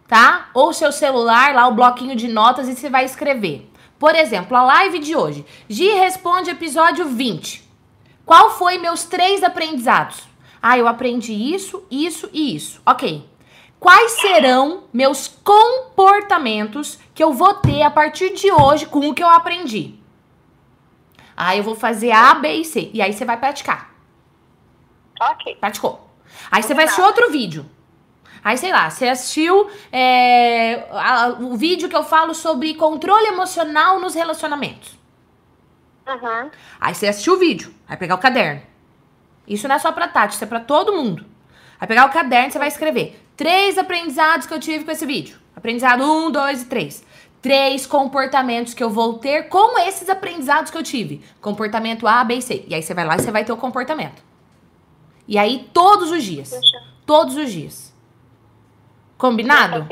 tá? Ou seu celular, lá o bloquinho de notas, e você vai escrever. Por exemplo, a live de hoje. Gi responde episódio 20. Qual foi meus três aprendizados? Ah, eu aprendi isso, isso e isso. Ok. Quais serão meus comportamentos que eu vou ter a partir de hoje com o que eu aprendi? Ah, eu vou fazer A, B e C. E aí você vai praticar. Ok. Praticou. Aí você vai assistir outro vídeo. Aí, sei lá, você assistiu é, a- o vídeo que eu falo sobre controle emocional nos relacionamentos. Uhum. Aí você assistiu o vídeo, vai pegar o caderno. Isso não é só pra Tati, isso é pra todo mundo. Vai pegar o caderno e você vai escrever. Três aprendizados que eu tive com esse vídeo. Aprendizado um, dois e três. Três comportamentos que eu vou ter com esses aprendizados que eu tive. Comportamento A, B e C. E aí você vai lá e você vai ter o comportamento. E aí todos os dias. Todos os dias. Combinado?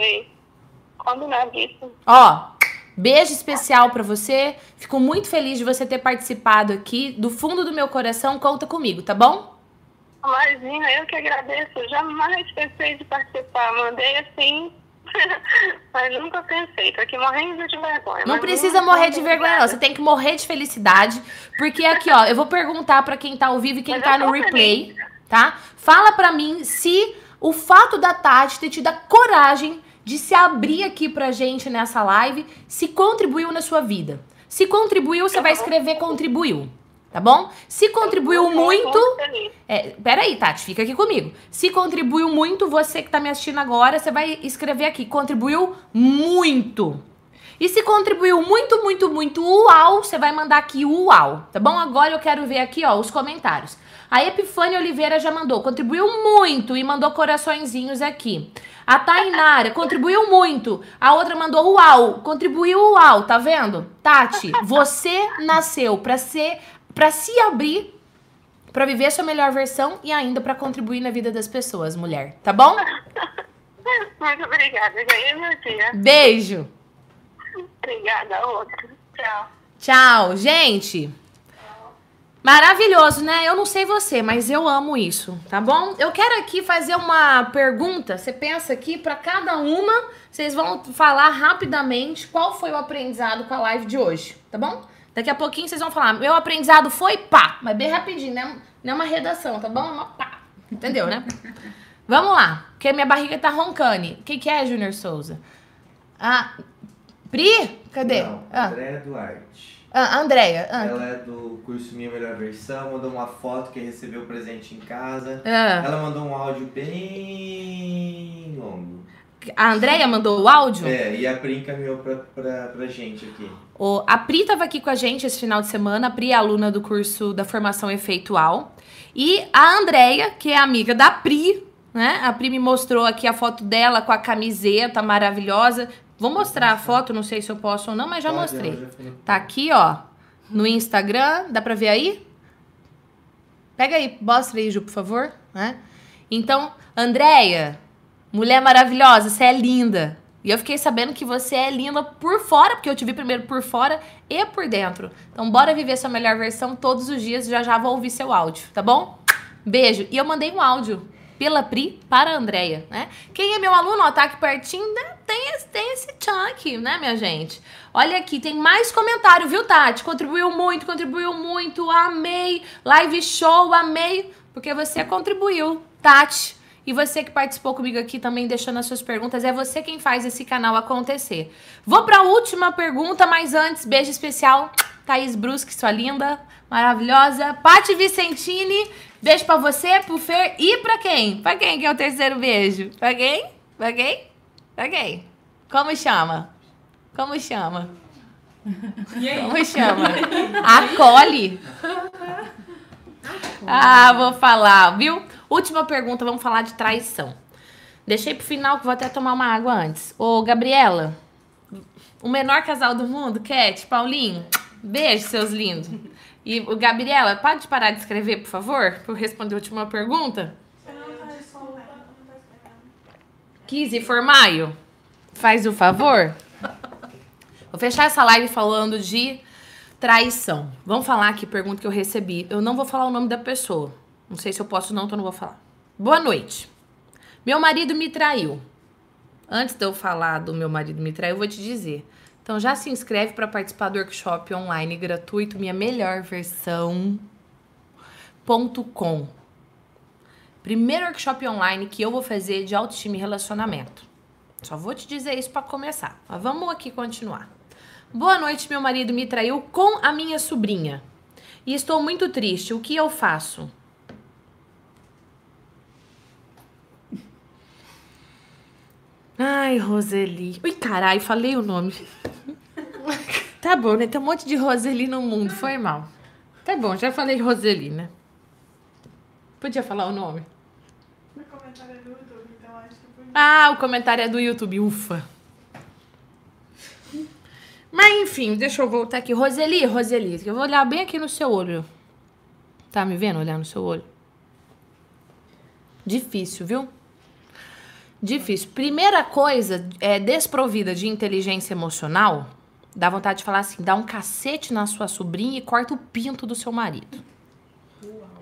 Combinadíssimo. Ó, beijo especial pra você. Fico muito feliz de você ter participado aqui. Do fundo do meu coração, conta comigo, tá bom? Imagina, eu que agradeço. Eu jamais pensei de participar. Mandei assim, mas nunca pensei. Tô aqui morrendo de vergonha. Não precisa morrer de vergonha, não. Você tem que morrer de felicidade. Porque aqui, ó, eu vou perguntar pra quem tá ao vivo e quem Mas tá no replay, tá? Fala pra mim se o fato da Tati ter tido a coragem de se abrir aqui pra gente nessa live, se contribuiu na sua vida. Se contribuiu, você vai escrever contribuiu, tá bom? Se contribuiu Muito. É, peraí, Tati, fica aqui comigo. Se contribuiu muito, você que tá me assistindo agora, você vai escrever aqui. Contribuiu muito. E se contribuiu muito, muito, muito, uau, você vai mandar aqui uau, tá bom? Agora eu quero ver aqui, ó, os comentários. A Epifânia Oliveira já mandou, contribuiu muito e mandou coraçõezinhos aqui. A Tainara contribuiu muito. A outra mandou uau, contribuiu uau, tá vendo? Tati, você nasceu pra ser, para se abrir Pra viver a sua melhor versão e ainda pra contribuir na vida das pessoas, mulher. Tá bom? Muito obrigada, é meu dia. Beijo. Obrigada, outro. Tchau. Tchau, gente. Maravilhoso, né? Eu não sei você, mas eu amo isso, tá bom? Eu quero aqui fazer uma pergunta. Você pensa aqui pra cada uma, vocês vão falar rapidamente qual foi o aprendizado com a live de hoje, tá bom? Daqui a pouquinho vocês vão falar, meu aprendizado foi pá, mas bem rapidinho, né? Não é uma redação, tá bom? É uma pá. Entendeu, né? Vamos lá, porque minha barriga tá roncando. O que, que é, Júnior Souza? Ah, Pri? Cadê? Não, Ah, Andréa Duarte. Ah, Andréia. Ah, Ela é do curso Minha Melhor Versão, mandou uma foto que recebeu o presente em casa. ah. Ela mandou um áudio bem longo. A Andréia mandou o áudio? É, e a Pri encaminhou pra, pra, pra gente aqui. O, a Pri estava aqui com a gente esse final de semana. A Pri é aluna do curso da formação efeitual. E a Andrea, que é amiga da Pri, né? A Pri me mostrou aqui a foto dela com a camiseta maravilhosa. Vou mostrar a foto, não sei se eu posso ou não, mas já Pode, mostrei. já. Tá aqui, ó, no Instagram. Dá pra ver aí? Pega aí, mostra aí, Ju, por favor. Né? Então, Andréia, mulher maravilhosa, você é linda. E eu fiquei sabendo que você é linda por fora, porque eu te vi primeiro por fora e por dentro. Então, bora viver sua melhor versão todos os dias. Já já vou ouvir seu áudio, tá bom? Beijo. E eu mandei um áudio pela Pri para a Andréia, né? Quem é meu aluno, ó, tá aqui pertinho, né? tem, esse, tem esse aqui, né, minha gente? Olha aqui, tem mais comentário, viu, Tati? Contribuiu muito, contribuiu muito, amei. Live show, amei. Porque você contribuiu, Tati. E você que participou comigo aqui também deixando as suas perguntas, é você quem faz esse canal acontecer. Vou para a última pergunta, mas antes, beijo especial, Thaís Brusque, sua linda, maravilhosa. Pati Vicentini, beijo para você, pro Fer e para quem? Para quem que é o terceiro beijo? Para quem? Para quem? Para quem? Como chama? Como chama? Como chama? Acolhe. Ah, vou falar, viu? Última pergunta, vamos falar de traição. Deixei pro final que vou até tomar uma água antes. Ô, Gabriela, o menor casal do mundo, Cat, Paulinho, beijo, seus lindos. E o Gabriela, pode parar de escrever, por favor? Pra eu responder a última pergunta? Kizzy Formaio, faz o favor. Vou fechar essa live falando de traição. Vamos falar aqui, pergunta que eu recebi. Eu não vou falar o nome da pessoa. Não sei se eu posso não, então não vou falar. Boa noite. Meu marido me traiu. Antes de eu falar do meu marido me traiu, eu vou te dizer. Então já se inscreve para participar do workshop online gratuito Minha Melhor Versão .com. Primeiro workshop online que eu vou fazer de autoestima e relacionamento. Só vou te dizer isso para começar. Mas vamos aqui continuar. Boa noite, meu marido me traiu com a minha sobrinha. E estou muito triste. O que eu faço? Ai, Roseli. Ui, caralho, falei o nome. tá bom, né? Tem um monte de Roseli no mundo. Foi mal. Tá bom, já falei Roseli, né? Podia falar o nome? No comentário do YouTube, então acho que foi. Ah, o comentário é do YouTube. Ufa. Mas enfim, deixa eu voltar aqui. Roseli, Roseli, eu vou olhar bem aqui no seu olho. Tá me vendo olhar no seu olho? Difícil, viu? Difícil. Primeira coisa, é desprovida de inteligência emocional, dá vontade de falar assim: dá um cacete na sua sobrinha e corta o pinto do seu marido.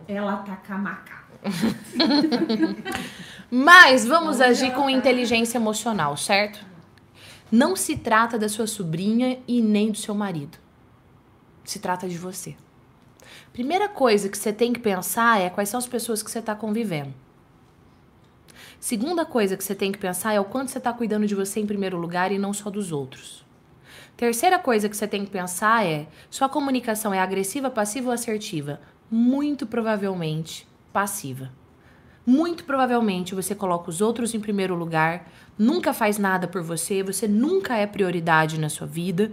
Ela tá com a maca. Mas vamos agir com inteligência emocional, certo? Não se trata da sua sobrinha e nem do seu marido. Se trata de você. Primeira coisa que você tem que pensar é quais são as pessoas que você está convivendo. Segunda coisa que você tem que pensar é o quanto você está cuidando de você em primeiro lugar e não só dos outros. Terceira coisa que você tem que pensar é: sua comunicação é agressiva, passiva ou assertiva? Muito provavelmente passiva. Muito provavelmente você coloca os outros em primeiro lugar, nunca faz nada por você, você nunca é prioridade na sua vida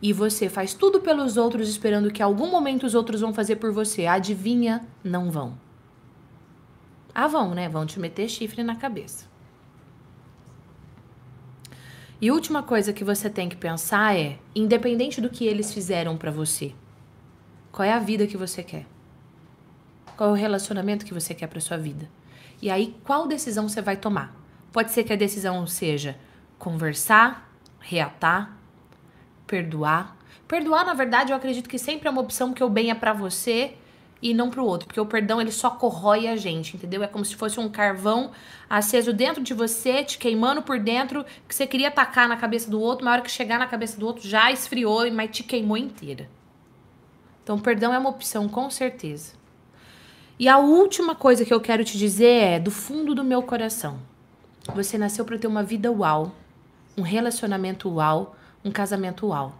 e você faz tudo pelos outros esperando que algum momento os outros vão fazer por você. Adivinha? Não vão. Ah, vão, né? Vão te meter chifre na cabeça. E última coisa que você tem que pensar é, independente do que eles fizeram pra você, qual é a vida que você quer? Qual é o relacionamento que você quer para sua vida? E aí, qual decisão você vai tomar? Pode ser que a decisão seja conversar, reatar, perdoar. Perdoar, na verdade, eu acredito que sempre é uma opção que o bem é para você e não pro outro, porque o perdão ele só corrói a gente, entendeu? É como se fosse um carvão aceso dentro de você, te queimando por dentro, que você queria atacar na cabeça do outro, na hora que chegar na cabeça do outro já esfriou, mas te queimou inteira. Então, perdão é uma opção com certeza. E a última coisa que eu quero te dizer é, do fundo do meu coração, você nasceu para ter uma vida uau, um relacionamento uau, um casamento uau.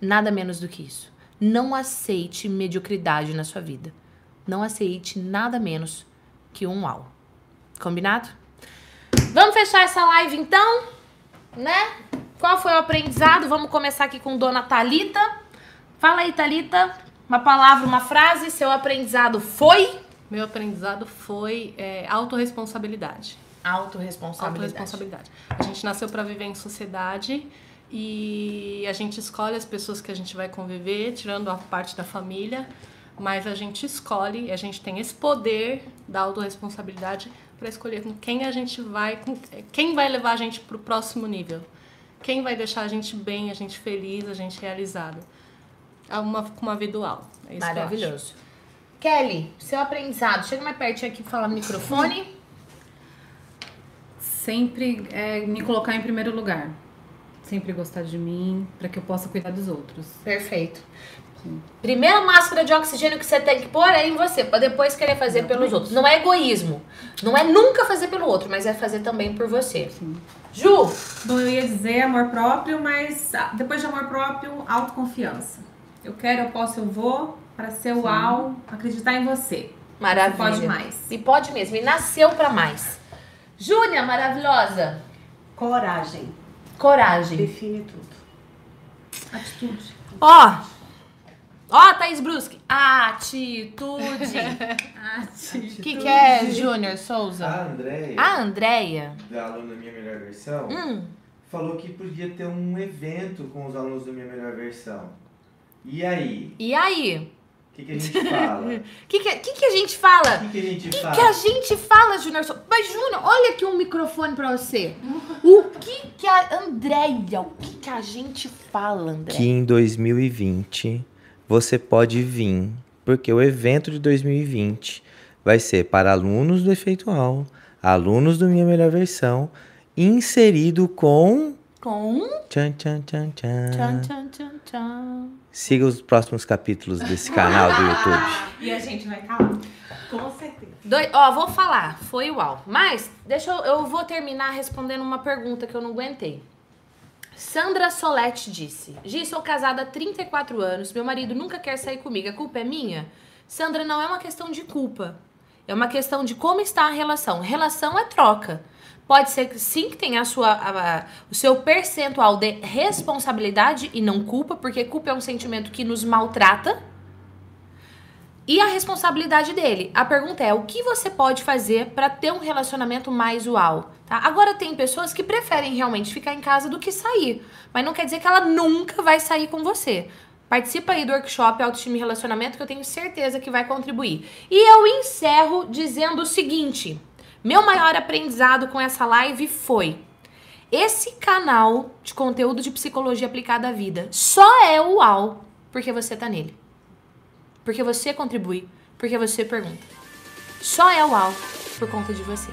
Nada menos do que isso. Não aceite mediocridade na sua vida. Não aceite nada menos que um uau. Combinado? Vamos fechar essa live então, né? Qual foi o aprendizado? Vamos começar aqui com Dona Talita. Fala aí, Talita. Uma palavra, uma frase. Seu aprendizado foi? Meu aprendizado foi é, autorresponsabilidade. Autoresponsabilidade. Autoresponsabilidade. A gente nasceu para viver em sociedade e a gente escolhe as pessoas que a gente vai conviver, tirando a parte da família, mas a gente escolhe, a gente tem esse poder da autorresponsabilidade para escolher com quem a gente vai, com, quem vai levar a gente para o próximo nível, quem vai deixar a gente bem, a gente feliz, a gente realizado. É uma, com uma vida dual. É isso que. Maravilhoso. Kelly, seu aprendizado. Chega mais pertinho aqui e fala no microfone. Sempre é, me colocar em primeiro lugar. Sempre gostar de mim, para que eu possa cuidar dos outros. Perfeito. Primeira máscara de oxigênio que você tem que pôr é em você, pra depois querer fazer pelos outros. Não é egoísmo. Não é nunca fazer pelo outro, mas é fazer também por você. Sim. Ju, Bom, eu ia dizer amor próprio, mas ah, depois de amor próprio, autoconfiança. Eu quero, eu posso, eu vou, para ser uau, acreditar em você. maravilha. Você pode mais. E pode mesmo. E nasceu pra mais. Júnia, maravilhosa. Coragem. Coragem. Define tudo. Atitude. Ó. Ó, Thaís Brusque. Atitude. O que, que é Júnior Souza? A Andréia, A Andréia. da aluna Minha Melhor Versão, Hum, falou que podia ter um evento com os alunos do Minha Melhor Versão. E aí? e aí? O que, que a gente fala? O que, que, que, que a gente fala? O que, que a gente O que, fala? que a gente fala, Júnior? Mas, Júnior, olha aqui um microfone pra você. O que que a Andréia, o que que a gente fala, André? que em 2020 você pode vir, porque o evento de 2020 vai ser para alunos do Efeitual, alunos do Minha Melhor Versão, inserido com. Com... Tchan, tchan, tchan, tchan. Tchan, tchan, tchan, tchan. Siga os próximos capítulos desse canal do YouTube. E a gente vai estar lá. Com certeza. Doi- Ó, vou falar, foi uau. Mas, deixa eu, eu vou terminar respondendo uma pergunta que eu não aguentei. Sandra Solete disse: Gi, sou casada há 34 anos, meu marido nunca quer sair comigo, a culpa é minha? Sandra, não é uma questão de culpa. É uma questão de como está a relação. Relação é troca. Pode ser que sim que tenha a sua, a- a- o seu percentual de responsabilidade e não culpa, porque culpa é um sentimento que nos maltrata e a responsabilidade dele. A pergunta é: o que você pode fazer para ter um relacionamento mais uau? Tá? Agora tem pessoas que preferem realmente ficar em casa do que sair, mas não quer dizer que ela nunca vai sair com você. Participa aí do workshop Autoestima e Relacionamento que eu tenho certeza que vai contribuir. E eu encerro dizendo o seguinte: meu maior aprendizado com essa live foi esse canal de conteúdo de psicologia aplicada à vida só é uau porque você tá nele. Porque você contribui, porque você pergunta. Só é uau por conta de você.